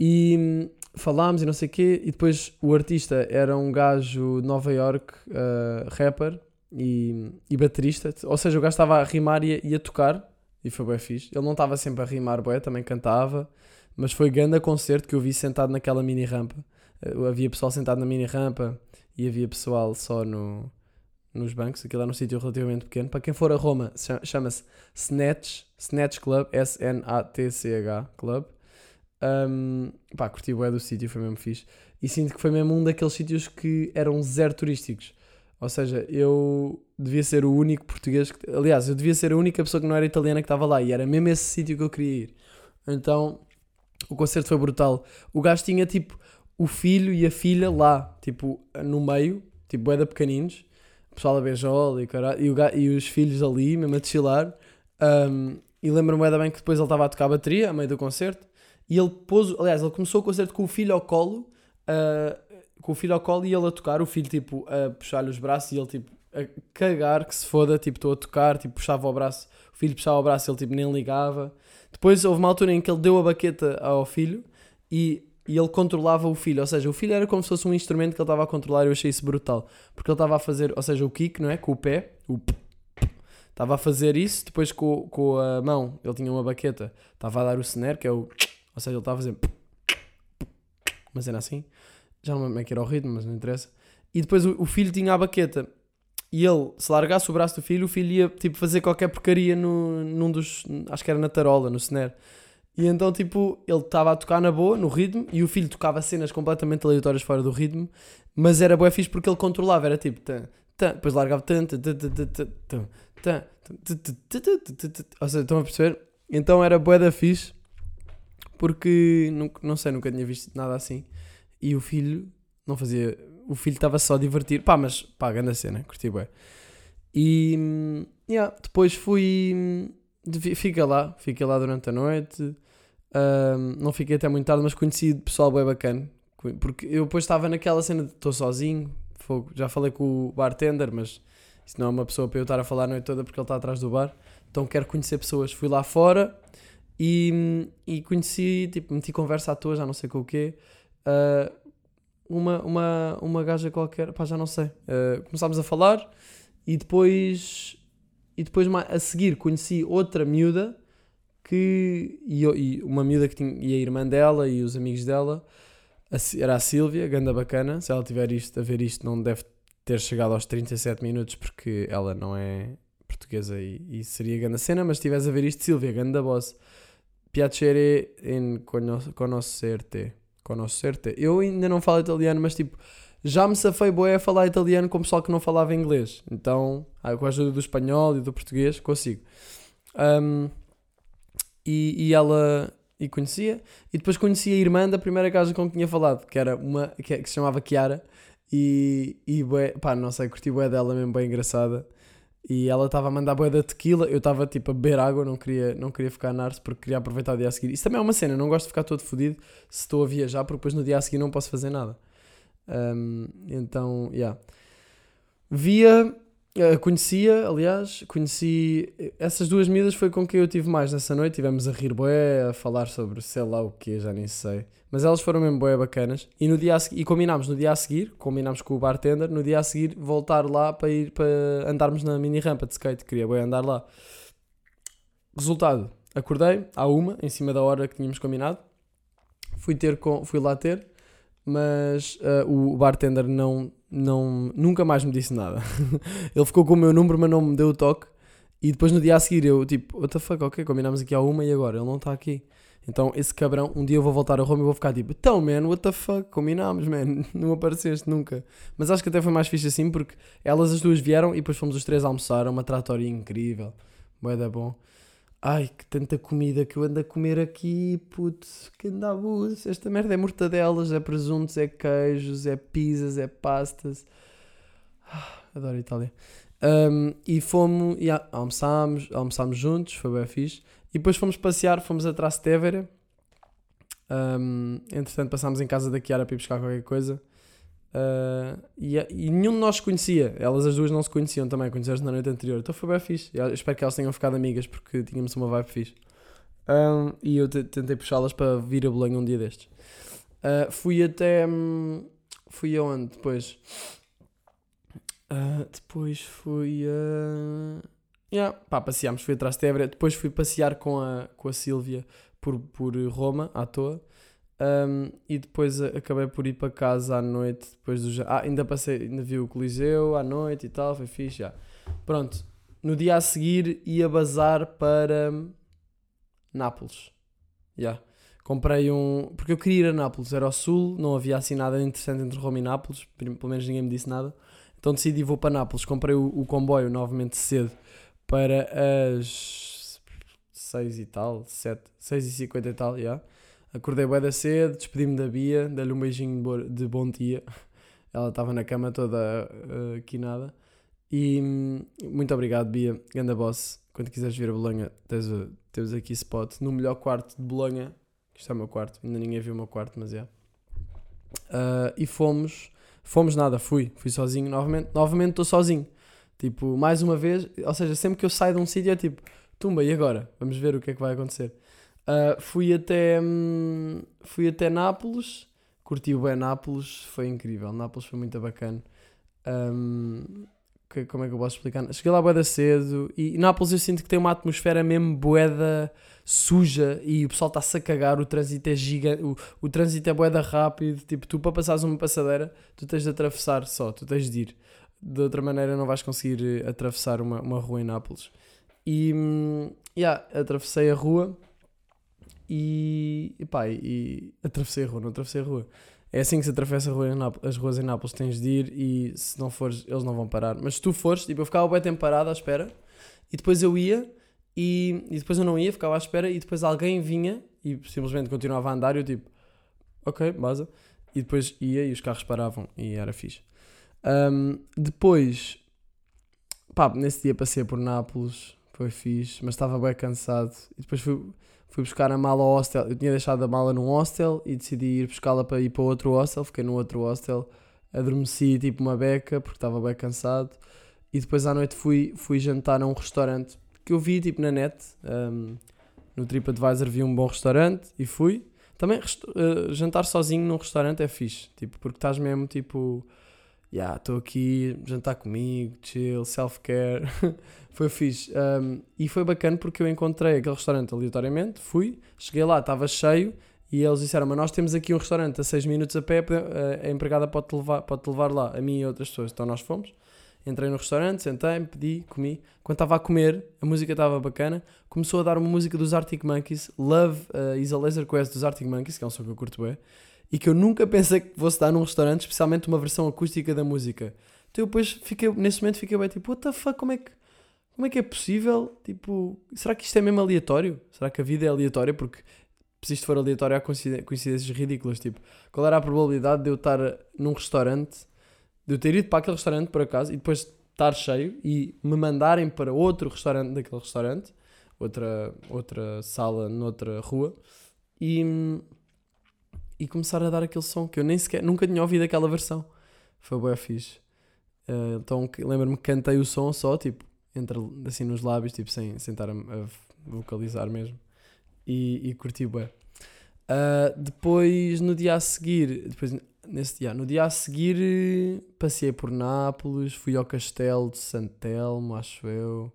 E hum, falámos e não sei o quê, e depois o artista era um gajo de Nova York, uh, rapper e, e baterista, ou seja, o gajo estava a rimar e a, e a tocar, e foi bem fixe. Ele não estava sempre a rimar, bué, também cantava, mas foi grande concerto que eu vi sentado naquela mini rampa. Uh, havia pessoal sentado na mini rampa e havia pessoal só no, nos bancos. Aquilo era um sítio relativamente pequeno. Para quem for a Roma, chama-se Snatch, Snatch Club, S-N-A-T-C-H Club. Um, pá, curti o do sítio, foi mesmo fixe. E sinto que foi mesmo um daqueles sítios que eram zero turísticos. Ou seja, eu devia ser o único português que. Aliás, eu devia ser a única pessoa que não era italiana que estava lá. E era mesmo esse sítio que eu queria ir. Então, o concerto foi brutal. O gajo tinha tipo o filho e a filha lá, tipo, no meio, tipo, da pequeninos. O pessoal a beijola e, caralho, e, gajo, e os filhos ali, mesmo a chilar. Um, e lembro-me bem que depois ele estava a tocar a bateria a meio do concerto. E ele pôs, aliás, ele começou o concerto com o filho ao colo, uh, com o filho ao colo e ele a tocar, o filho tipo a puxar-lhe os braços e ele tipo a cagar que se foda, tipo estou a tocar, tipo puxava o braço, o filho puxava o braço, ele tipo nem ligava. Depois houve uma altura em que ele deu a baqueta ao filho e, e ele controlava o filho, ou seja, o filho era como se fosse um instrumento que ele estava a controlar e eu achei isso brutal, porque ele estava a fazer, ou seja, o kick, não é? Com o pé, o estava a fazer isso, depois com, com a mão ele tinha uma baqueta, estava a dar o snare, que é o ou seja, ele estava a fazer uma cena assim. Já não lembro como é que era o ritmo, mas não interessa. E depois o, filho tinha a baqueta. E ele, se largasse o braço do filho, o filho ia tipo, fazer qualquer porcaria no, num dos. Acho que era na tarola, no snare. E então, tipo, ele estava a tocar na boa, no ritmo, e o filho tocava cenas completamente aleatórias fora do ritmo, mas era boa fixe porque ele controlava, era tipo, tan, tan, depois largava tan, tan, tan, tan, tan, tan, tan, ou seja, estão a perceber? Então era boa da fixe porque não, não sei, nunca tinha visto nada assim. E o filho não fazia. O filho estava só a divertir. Pá, mas pá, grande cena, curti bem. E yeah, depois fui. Fiquei lá, fiquei lá durante a noite. Um, não fiquei até muito tarde, mas conheci pessoal bem bacana. Porque eu depois estava naquela cena de estou sozinho. Fogo. Já falei com o bartender, mas isso não é uma pessoa para eu estar a falar a noite toda porque ele está atrás do bar. Então quero conhecer pessoas. Fui lá fora e, e conheci, tipo, meti conversa à toa, já não sei com o quê. Uh, uma, uma, uma gaja qualquer, pá, já não sei. Uh, começámos a falar e depois, e depois a seguir conheci outra miúda que, e, e uma miúda que tinha, e a irmã dela e os amigos dela, era a Sílvia, ganda bacana. Se ela tiver isto, a ver isto, não deve ter chegado aos 37 minutos porque ela não é portuguesa e, e seria ganda cena, mas se estiveres a ver isto, Sílvia, ganda boss piacere in conoscerte. Conoscerte. Eu ainda não falo italiano, mas tipo, já me safei boé a falar italiano com o pessoal que não falava inglês. Então, ah, com a ajuda do espanhol e do português, consigo. Um, e, e ela e conhecia, e depois conhecia a irmã da primeira casa com que tinha falado, que era uma que, que se chamava Chiara, e, e bué, pá, não sei, curti bué dela mesmo, bem engraçada. E ela estava a mandar boia da tequila, eu estava tipo a beber água, não queria, não queria ficar na arte porque queria aproveitar o dia a seguir. Isso também é uma cena, não gosto de ficar todo fodido se estou a viajar, porque depois no dia a seguir não posso fazer nada. Um, então, já. Yeah. Via, uh, conhecia, aliás, conheci. Essas duas miúdas foi com quem eu tive mais nessa noite. Tivemos a rir boé, a falar sobre sei lá o que, já nem sei. Mas elas foram mesmo boé bacanas. E, no dia e combinámos no dia a seguir, combinámos com o bartender, no dia a seguir voltar lá para ir para andarmos na mini rampa de skate. Queria boé andar lá. Resultado, acordei à uma, em cima da hora que tínhamos combinado. Fui, ter com, fui lá ter, mas uh, o bartender não, não, nunca mais me disse nada. Ele ficou com o meu número, mas não me deu o toque. E depois no dia a seguir eu, tipo, what the fuck, ok, combinámos aqui à uma e agora ele não está aqui. Então, esse cabrão, um dia eu vou voltar a Roma e vou ficar tipo, então, man, what the fuck, combinámos, man, não apareceste nunca. Mas acho que até foi mais fixe assim porque elas as duas vieram e depois fomos os três almoçar, uma tratoria incrível, da bom. Ai, que tanta comida que eu ando a comer aqui, putz, que anda abuso. Esta merda é mortadelas, é presuntos, é queijos, é pizzas, é pastas. Ah, adoro Itália. Um, e fomos, yeah, almoçámos, almoçámos juntos, foi bem fixe. E depois fomos passear, fomos a Trastevere. Um, entretanto, passámos em casa da Kiara para ir buscar qualquer coisa. Uh, e, e, nenhum de nós conhecia. Elas as duas não se conheciam também, conheceram na noite anterior. Então foi bem fixe. Eu espero que elas tenham ficado amigas porque tínhamos uma vibe fixe. Um, e eu tentei puxá-las para vir a Bolonha um dia destes. Uh, fui até. Um, fui aonde depois? Uh, depois fui a. Yeah, pá, passeámos, fui atrás de Évora. Depois fui passear com a, com a Sílvia por, por Roma, à toa. Um, e depois acabei por ir para casa à noite. Depois do Ah, ainda passei, ainda vi o Coliseu à noite e tal, foi fixe. Já. Pronto, no dia a seguir ia bazar para Nápoles. Yeah. Comprei um. Porque eu queria ir a Nápoles, era ao sul, não havia assim nada interessante entre Roma e Nápoles, pelo menos ninguém me disse nada. Então decidi vou para Nápoles. Comprei o, o comboio novamente cedo para as 6 e tal, 7, 6 e 50 e tal, já. Yeah. Acordei bem da cedo, despedi-me da Bia, dei-lhe um beijinho de bom dia. Ela estava na cama toda uh, quinada. E hum, muito obrigado, Bia, ganda boss. Quando quiseres vir a Bolonha, tens, temos aqui spot no melhor quarto de Bolonha. Isto é o meu quarto, ainda ninguém viu o meu quarto, mas é. Uh, e fomos, fomos nada, fui, fui sozinho novamente. Novamente estou sozinho. Tipo, mais uma vez, ou seja, sempre que eu saio de um sítio é tipo, tumba, e agora? Vamos ver o que é que vai acontecer. Uh, fui até hum, fui até Nápoles, curti bem Nápoles, foi incrível. Nápoles foi muito bacana. Um, que, como é que eu posso explicar? Cheguei lá boeda cedo e Nápoles eu sinto que tem uma atmosfera mesmo boeda suja e o pessoal está-se a cagar, o trânsito é gigante, o, o trânsito é boeda rápido, tipo, tu para passares uma passadeira, tu tens de atravessar só, tu tens de ir. De outra maneira não vais conseguir eh, atravessar uma, uma rua em Nápoles. E, hum, yeah, atravessei a rua e, e pá, e atravessei a rua, não atravessei a rua. É assim que se atravessa as ruas em Nápoles, tens de ir e se não fores, eles não vão parar. Mas se tu fores, tipo, eu ficava bem tempo parado à espera e depois eu ia e, e depois eu não ia, ficava à espera e depois alguém vinha e simplesmente continuava a andar e eu tipo, ok, baza. E depois ia e os carros paravam e era fixe. Um, depois, pá, nesse dia passei por Nápoles, foi fixe, mas estava bem cansado. E depois fui, fui buscar a mala ao hostel. Eu tinha deixado a mala num hostel e decidi ir buscá-la para ir para outro hostel. Fiquei no outro hostel, adormeci tipo uma beca porque estava bem cansado. E depois à noite fui, fui jantar a um restaurante que eu vi tipo na net. Um, no TripAdvisor vi um bom restaurante e fui. Também uh, jantar sozinho num restaurante é fixe, tipo, porque estás mesmo tipo yeah, estou aqui, jantar comigo, chill, self-care. foi fixe. Um, e foi bacana porque eu encontrei aquele restaurante aleatoriamente, fui, cheguei lá, estava cheio e eles disseram: Mas nós temos aqui um restaurante a 6 minutos a pé, a empregada pode-te levar, pode -te levar lá, a mim e outras pessoas. Então nós fomos. Entrei no restaurante, sentei-me, pedi, comi. Quando estava a comer, a música estava bacana. Começou a dar uma música dos Arctic Monkeys, Love uh, is a Laser Quest dos Arctic Monkeys, que é um som que eu curto bem e que eu nunca pensei que fosse dar num restaurante, especialmente uma versão acústica da música. Então eu depois fiquei, nesse momento fiquei bem tipo, what the fuck, como é que, como é, que é possível? Tipo, será que isto é mesmo aleatório? Será que a vida é aleatória? Porque se isto for aleatório há coincidências ridículas. Tipo, qual era a probabilidade de eu estar num restaurante, de eu ter ido para aquele restaurante por acaso e depois estar cheio e me mandarem para outro restaurante daquele restaurante, outra, outra sala noutra rua e e começar a dar aquele som que eu nem sequer, nunca tinha ouvido aquela versão. Foi bem fixe. Uh, então lembro-me que cantei o som só, tipo, entre, assim nos lábios, tipo, sem, estar a, a vocalizar mesmo. E, e curti bem. Uh, depois, no dia a seguir, depois, nesse dia, no dia a seguir, passei por Nápoles, fui ao castelo de Santelmo, acho eu.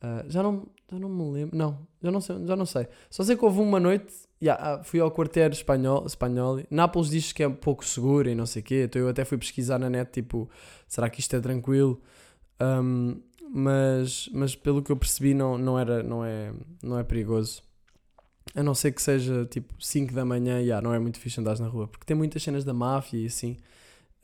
Uh, já, não, já não me lembro, não, já não sei, já não sei. Só sei que houve uma noite Yeah, ah, fui ao quartel espanhol, espanhol. Nápoles diz que é um pouco seguro e não sei o quê. Então eu até fui pesquisar na net, tipo, será que isto é tranquilo? Um, mas, mas pelo que eu percebi não, não, era, não, é, não é perigoso. A não ser que seja tipo 5 da manhã, yeah, não é muito fixe andar na rua. Porque tem muitas cenas da máfia e assim.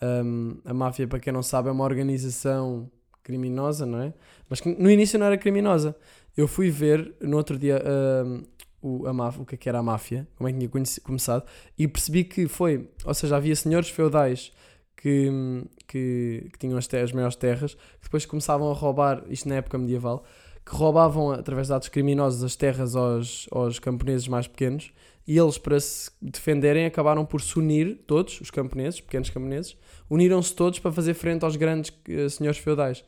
Um, a máfia, para quem não sabe, é uma organização criminosa, não é? Mas que no início não era criminosa. Eu fui ver no outro dia... Um, o, a máfia, o que, é que era a máfia, como é que tinha começado, e percebi que foi, ou seja, havia senhores feudais que, que, que tinham as, as maiores terras, que depois começavam a roubar, isto na época medieval, que roubavam através de atos criminosos as terras aos, aos camponeses mais pequenos, e eles, para se defenderem, acabaram por se unir, todos, os camponeses, pequenos camponeses, uniram-se todos para fazer frente aos grandes uh, senhores feudais.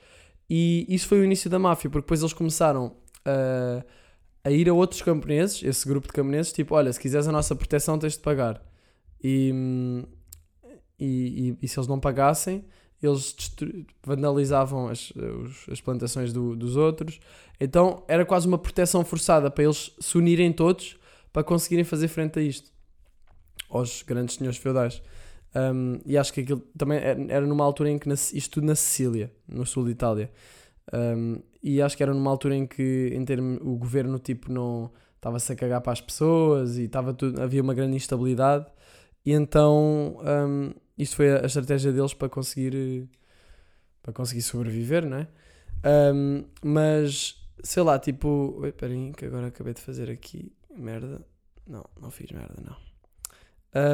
E isso foi o início da máfia, porque depois eles começaram a. Uh, a ir a outros camponeses, esse grupo de camponeses, tipo, olha, se quiseres a nossa proteção tens de pagar. E, e, e, e se eles não pagassem, eles vandalizavam as, as plantações do, dos outros. Então era quase uma proteção forçada para eles se unirem todos para conseguirem fazer frente a isto, aos grandes senhores feudais. Um, e acho que aquilo também era numa altura em que isto tudo na Sicília, no sul de Itália. Um, e acho que era numa altura em que em termo, o governo tipo não estava-se a cagar para as pessoas e estava tudo, havia uma grande instabilidade. E então um, isto foi a, estratégia deles para conseguir para conseguir sobreviver, não é? Um, mas sei lá, tipo, espera aí que agora acabei de fazer aqui merda. Não, não fiz merda, não.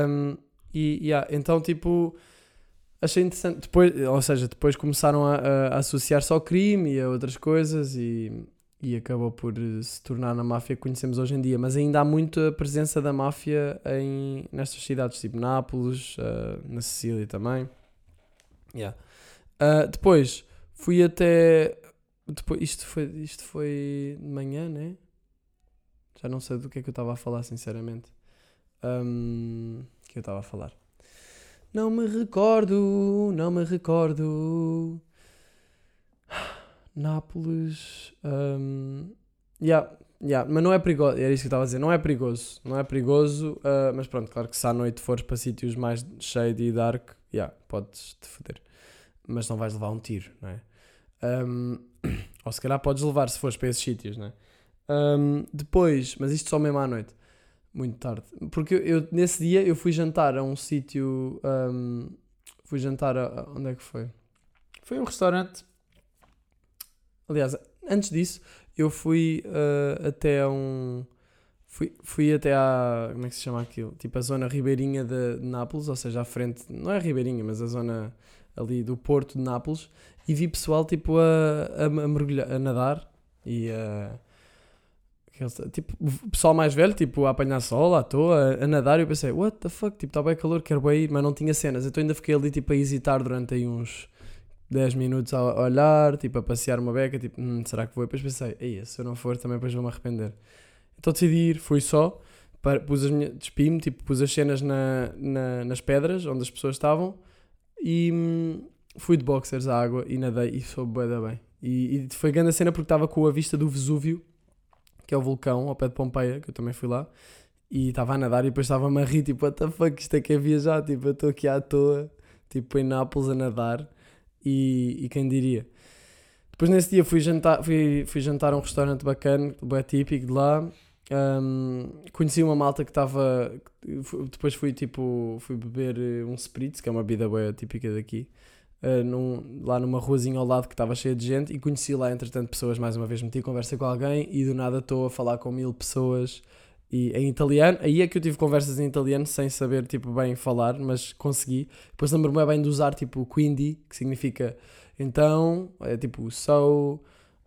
Um, e yeah, então, tipo, achei interessante. Depois, ou seja, depois começaram a, a associar-se ao crime e a outras coisas e, e acabou por se tornar na máfia que conhecemos hoje em dia. Mas ainda há muita presença da máfia em, nestas cidades, tipo Nápoles, uh, na Sicília também. Yeah. Uh, depois fui até. Depois, isto, foi, isto foi de manhã, né? Já não sei do que é que eu estava a falar, sinceramente. Um, que eu estava a falar. Não me recordo, não me recordo. Nápoles. Um, yeah, yeah, mas não é perigoso. Era isso que eu estava a dizer. Não é perigoso. Não é perigoso. Uh, mas pronto, claro que se à noite fores para sítios mais shady e dark, yeah, podes te foder. Mas não vais levar um tiro, não é? Um, ou se calhar podes levar se fores para esses sítios, não é? Um, depois, mas isto só mesmo à noite muito tarde. Porque eu, nesse dia eu fui jantar a um sítio. Um, fui jantar a, a, Onde é que foi? Foi um restaurante. Aliás, antes disso, eu fui uh, até um. Fui, fui até à. Como é que se chama aquilo? Tipo a zona ribeirinha de, de Nápoles, ou seja, à frente. Não é ribeirinha, mas a zona ali do porto de Nápoles. E vi pessoal tipo a, a, a mergulhar, a nadar e a Tipo, o pessoal mais velho, tipo, a apanhar sol à toa, a, nadar, e eu pensei, what the fuck, tipo, está bem calor, quero bem ir, mas não tinha cenas. Então ainda fiquei ali, tipo, a hesitar durante aí uns 10 minutos a olhar, tipo, a passear uma beca, tipo, hum, será que vou? E depois pensei, ei, se eu não for, também depois vou-me arrepender. Então decidi ir, fui só, para, pus as minhas, despi-me, tipo, pus as cenas na, na, nas pedras, onde as pessoas estavam, e hum, fui de boxers à água e nadei, e soube bem bem. E, e foi grande a cena porque estava com a vista do Vesúvio, que é o vulcão ao pé de Pompeia, que eu também fui lá, e estava a nadar e depois estava-me a rir, tipo, what the fuck, isto é que é viajar, tipo, eu estou aqui à toa, tipo, em Nápoles a nadar, e, e quem diria. Depois nesse dia fui jantar, fui, fui jantar a um restaurante bacana, bem típico de lá, um, conheci uma malta que estava, depois fui tipo, fui beber eh, um spritz, que é uma bebida boa típica daqui, uh, num, lá numa ruazinha ao lado que estava cheia de gente e conheci lá, entretanto, pessoas. Mais uma vez meti conversa com alguém e do nada estou a falar com mil pessoas e em italiano. Aí é que eu tive conversas em italiano sem saber tipo, bem falar, mas consegui. Depois lembro-me bem de usar tipo quindi, que significa então, é tipo so,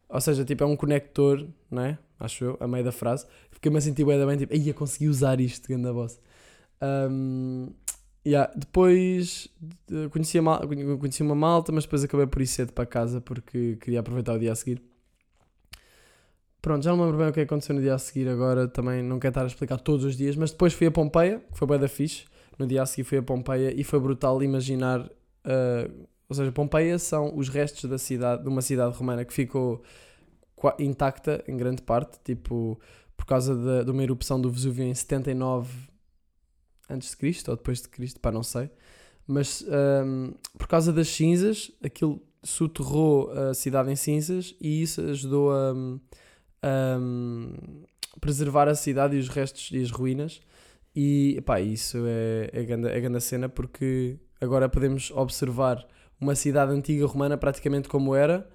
ou seja, tipo é um conector, né? Acho eu, a meio da frase. Fiquei-me a sentir bem, bem tipo, aí consegui usar isto, grande voz. Um, Yeah, depois conheci, mal, conheci uma malta, mas depois acabei por ir cedo para casa porque queria aproveitar o dia a seguir. Pronto, já não me lembro bem o que aconteceu no dia a seguir agora, também não quero estar a explicar todos os dias, mas depois fui a Pompeia, que foi bem da fixe. No dia a seguir fui a Pompeia e foi brutal imaginar. Uh, ou seja, Pompeia são os restos da cidade, de uma cidade romana que ficou intacta em grande parte, tipo, por causa de, de uma erupção do Vesúvio em 79 antes de Cristo ou depois de Cristo, pá, não sei. Mas um, por causa das cinzas, aquilo soterrou a cidade em cinzas e isso ajudou a, a, preservar a cidade e os restos e as ruínas. E pá, isso é, é, grande, é grande cena porque agora podemos observar uma cidade antiga romana praticamente como era.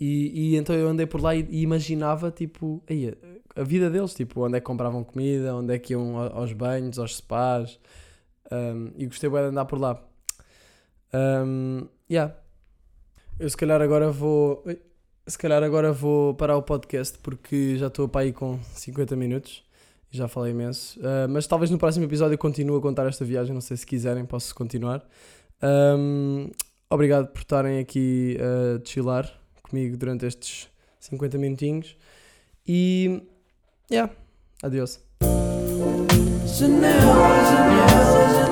E, e então eu andei por lá e, e imaginava tipo, aí, a vida deles, tipo, onde é que compravam comida, onde é que iam aos banhos, aos spas, um, e gostei bem de andar por lá. Um, yeah. Eu se calhar agora vou. Se calhar agora vou parar o podcast porque já estou para aí com 50 minutos já falei imenso. Uh, mas talvez no próximo episódio eu continue a contar esta viagem. Não sei se quiserem, posso continuar. Um, obrigado por estarem aqui a chilar comigo durante estes 50 minutinhos. E. Yeah, adeus Janela, janela, janela.